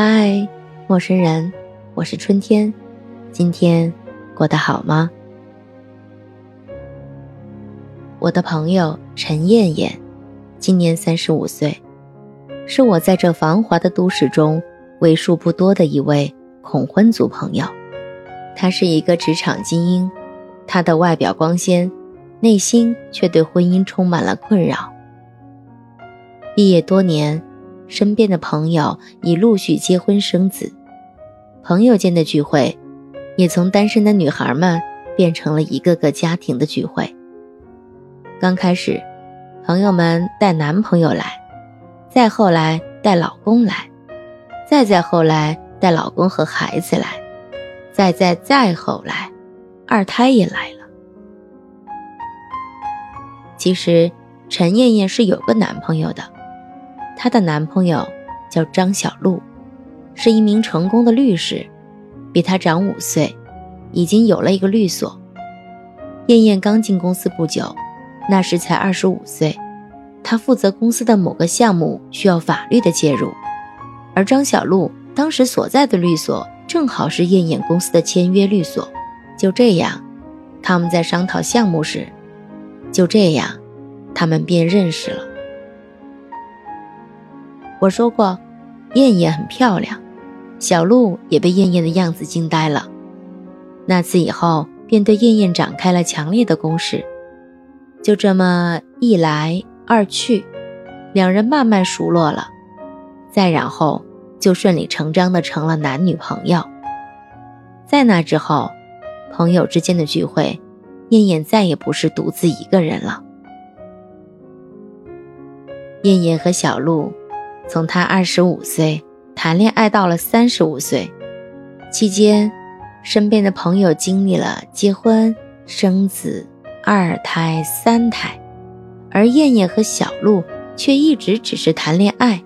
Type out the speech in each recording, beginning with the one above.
嗨，陌生人，我是春天，今天过得好吗？我的朋友陈艳艳，今年三十五岁，是我在这繁华的都市中为数不多的一位恐婚族朋友。她是一个职场精英，她的外表光鲜，内心却对婚姻充满了困扰。毕业多年。身边的朋友已陆续结婚生子，朋友间的聚会也从单身的女孩们变成了一个个家庭的聚会。刚开始，朋友们带男朋友来，再后来带老公来，再再后来带老公和孩子来，再再再后来，二胎也来了。其实，陈艳艳是有个男朋友的。她的男朋友叫张小璐，是一名成功的律师，比她长五岁，已经有了一个律所。燕燕刚进公司不久，那时才二十五岁，她负责公司的某个项目需要法律的介入，而张小璐当时所在的律所正好是燕燕公司的签约律所。就这样，他们在商讨项目时，就这样，他们便认识了。我说过，燕燕很漂亮，小鹿也被燕燕的样子惊呆了。那次以后，便对燕燕展开了强烈的攻势。就这么一来二去，两人慢慢熟络了。再然后，就顺理成章的成了男女朋友。在那之后，朋友之间的聚会，燕燕再也不是独自一个人了。燕燕和小鹿。从他二十五岁谈恋爱到了三十五岁，期间，身边的朋友经历了结婚、生子、二胎、三胎，而燕燕和小鹿却一直只是谈恋爱。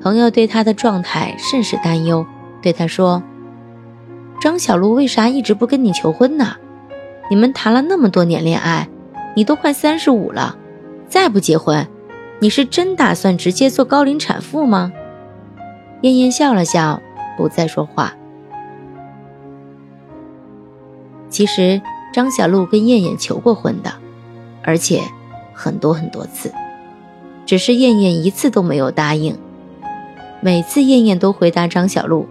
朋友对他的状态甚是担忧，对他说：“张小璐为啥一直不跟你求婚呢？你们谈了那么多年恋爱，你都快三十五了，再不结婚。”你是真打算直接做高龄产妇吗？燕燕笑了笑，不再说话。其实张小璐跟燕燕求过婚的，而且很多很多次，只是燕燕一次都没有答应。每次燕燕都回答张小璐：“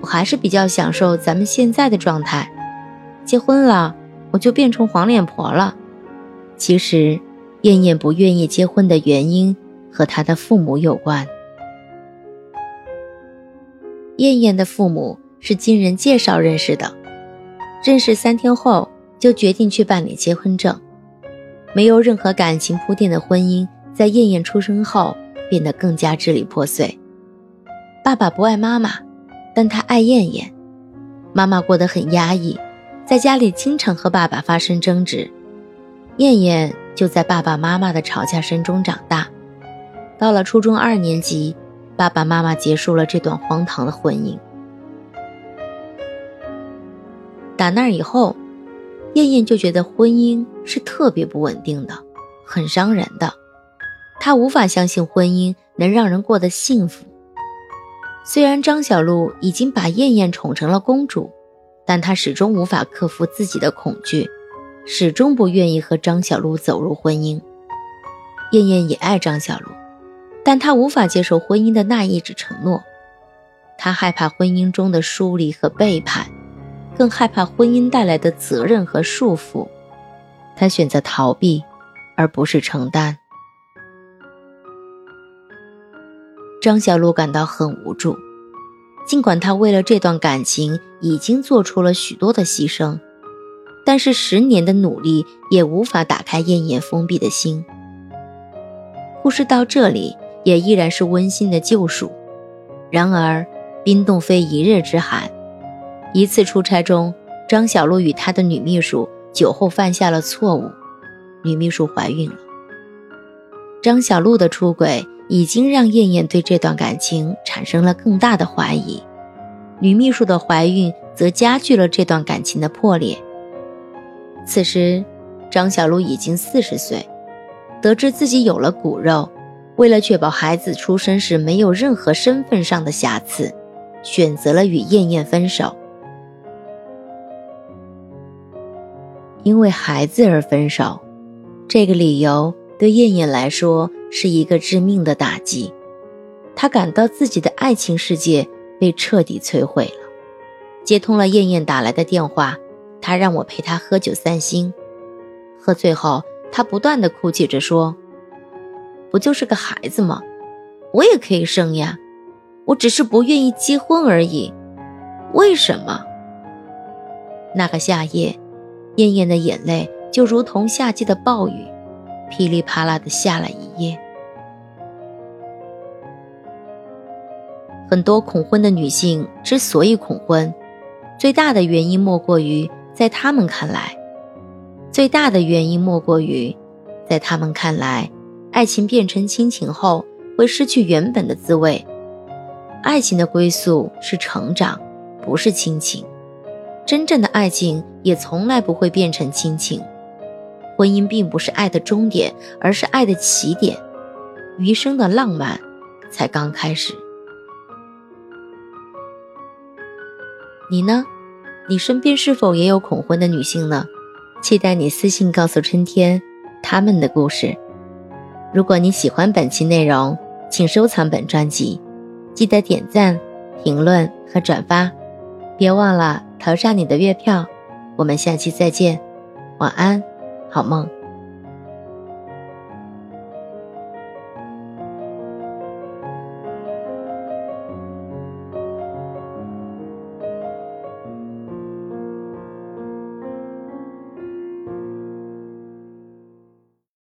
我还是比较享受咱们现在的状态，结婚了我就变成黄脸婆了。”其实。燕燕不愿意结婚的原因和她的父母有关。燕燕的父母是经人介绍认识的，认识三天后就决定去办理结婚证。没有任何感情铺垫的婚姻，在燕燕出生后变得更加支离破碎。爸爸不爱妈妈，但他爱燕燕。妈妈过得很压抑，在家里经常和爸爸发生争执。燕燕。就在爸爸妈妈的吵架声中长大，到了初中二年级，爸爸妈妈结束了这段荒唐的婚姻。打那以后，燕燕就觉得婚姻是特别不稳定的，很伤人的。她无法相信婚姻能让人过得幸福。虽然张小璐已经把燕燕宠成了公主，但她始终无法克服自己的恐惧。始终不愿意和张小璐走入婚姻。燕燕也爱张小璐，但她无法接受婚姻的那一纸承诺。她害怕婚姻中的疏离和背叛，更害怕婚姻带来的责任和束缚。她选择逃避，而不是承担。张小璐感到很无助，尽管她为了这段感情已经做出了许多的牺牲。但是十年的努力也无法打开燕燕封闭的心。故事到这里也依然是温馨的救赎。然而，冰冻非一日之寒。一次出差中，张小璐与她的女秘书酒后犯下了错误，女秘书怀孕了。张小璐的出轨已经让燕燕对这段感情产生了更大的怀疑，女秘书的怀孕则加剧了这段感情的破裂。此时，张小璐已经四十岁，得知自己有了骨肉，为了确保孩子出生时没有任何身份上的瑕疵，选择了与燕燕分手。因为孩子而分手，这个理由对燕燕来说是一个致命的打击。她感到自己的爱情世界被彻底摧毁了。接通了燕燕打来的电话，他让我陪他喝酒散心。喝醉后，他不断的哭泣着说：“不就是个孩子吗？我也可以生呀，我只是不愿意结婚而已。为什么？”那个夏夜。燕燕的眼泪就如同夏季的暴雨，噼里啪啦的下了一夜。很多恐婚的女性之所以恐婚，最大的原因莫过于在他们看来，最大的原因莫过于，在他们看来，爱情变成亲情后会失去原本的滋味。爱情的归宿是成长，不是亲情。真正的爱情也从来不会变成亲情，婚姻并不是爱的终点，而是爱的起点，余生的浪漫才刚开始。你呢？你身边是否也有恐婚的女性呢？期待你私信告诉春天他们的故事。如果你喜欢本期内容，请收藏本专辑，记得点赞、评论和转发，别忘了。投上你的月票，我们下期再见，晚安，好梦。